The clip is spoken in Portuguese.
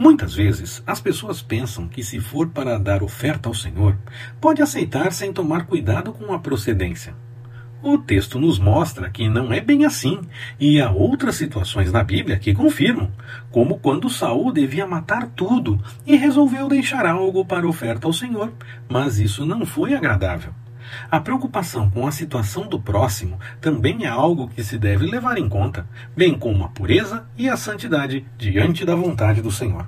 Muitas vezes as pessoas pensam que, se for para dar oferta ao Senhor, pode aceitar sem tomar cuidado com a procedência. O texto nos mostra que não é bem assim, e há outras situações na Bíblia que confirmam, como quando Saul devia matar tudo e resolveu deixar algo para oferta ao Senhor, mas isso não foi agradável. A preocupação com a situação do próximo também é algo que se deve levar em conta, bem como a pureza e a santidade diante da vontade do Senhor.